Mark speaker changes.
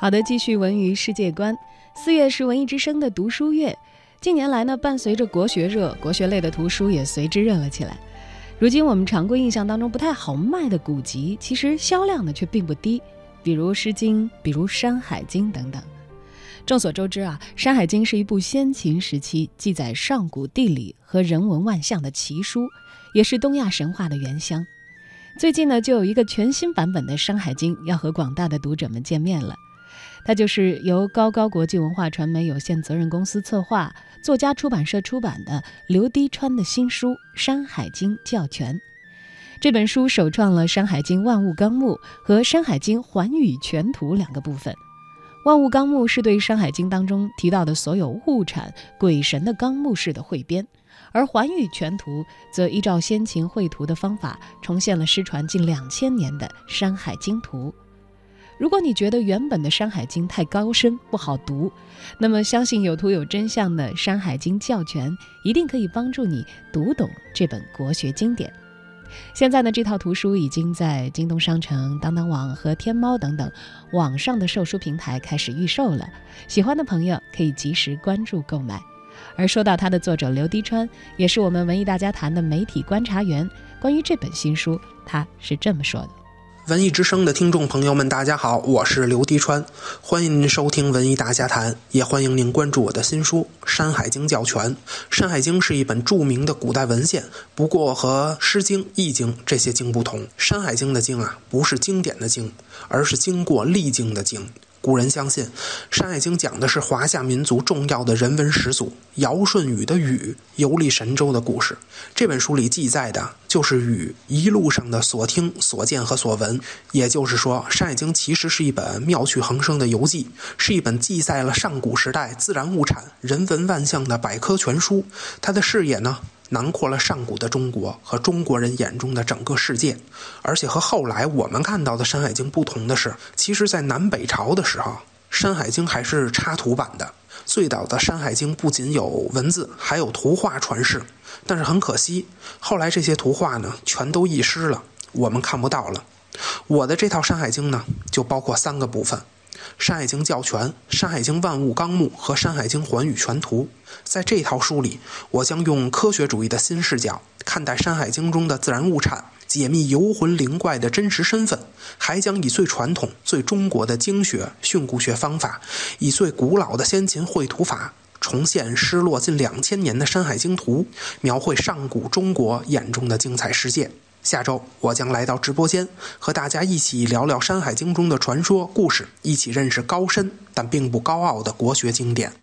Speaker 1: 好的，继续文娱世界观。四月是文艺之声的读书月，近年来呢，伴随着国学热，国学类的图书也随之热了起来。如今我们常规印象当中不太好卖的古籍，其实销量呢却并不低，比如《诗经》，比如《山海经》等等。众所周知啊，《山海经》是一部先秦时期记载上古地理和人文万象的奇书，也是东亚神话的原乡。最近呢，就有一个全新版本的《山海经》要和广大的读者们见面了。它就是由高高国际文化传媒有限责任公司策划，作家出版社出版的刘滴川的新书《山海经教全》。这本书首创了《山海经万物纲目》和《山海经寰宇全图》两个部分。万物纲目是对《山海经》当中提到的所有物产、鬼神的纲目式的汇编，而寰宇全图则依照先秦绘图的方法，重现了失传近两千年的《山海经图》。如果你觉得原本的《山海经》太高深不好读，那么相信有图有真相的《山海经教全》一定可以帮助你读懂这本国学经典。现在呢，这套图书已经在京东商城、当当网和天猫等等网上的售书平台开始预售了。喜欢的朋友可以及时关注购买。而说到它的作者刘滴川，也是我们文艺大家谈的媒体观察员，关于这本新书，他是这么说的。
Speaker 2: 文艺之声的听众朋友们，大家好，我是刘滴川，欢迎您收听文艺大家谈，也欢迎您关注我的新书《山海经教全》。《山海经》是一本著名的古代文献，不过和《诗经》《易经》这些经不同，《山海经》的经啊，不是经典的经，而是经过历经的经。古人相信，《山海经》讲的是华夏民族重要的人文始祖尧舜禹的禹游历神州的故事。这本书里记载的就是禹一路上的所听、所见和所闻。也就是说，《山海经》其实是一本妙趣横生的游记，是一本记载了上古时代自然物产、人文万象的百科全书。它的视野呢？囊括了上古的中国和中国人眼中的整个世界，而且和后来我们看到的《山海经》不同的是，其实，在南北朝的时候，《山海经》还是插图版的。最早的《山海经》不仅有文字，还有图画传世。但是很可惜，后来这些图画呢，全都遗失了，我们看不到了。我的这套《山海经》呢，就包括三个部分。《山海经教全》《山海经万物纲目》和《山海经寰宇全图》，在这套书里，我将用科学主义的新视角看待《山海经》中的自然物产，解密游魂灵怪的真实身份，还将以最传统、最中国的经学训诂学方法，以最古老的先秦绘图法，重现失落近两千年的《山海经图》，描绘上古中国眼中的精彩世界。下周我将来到直播间，和大家一起聊聊《山海经》中的传说故事，一起认识高深但并不高傲的国学经典。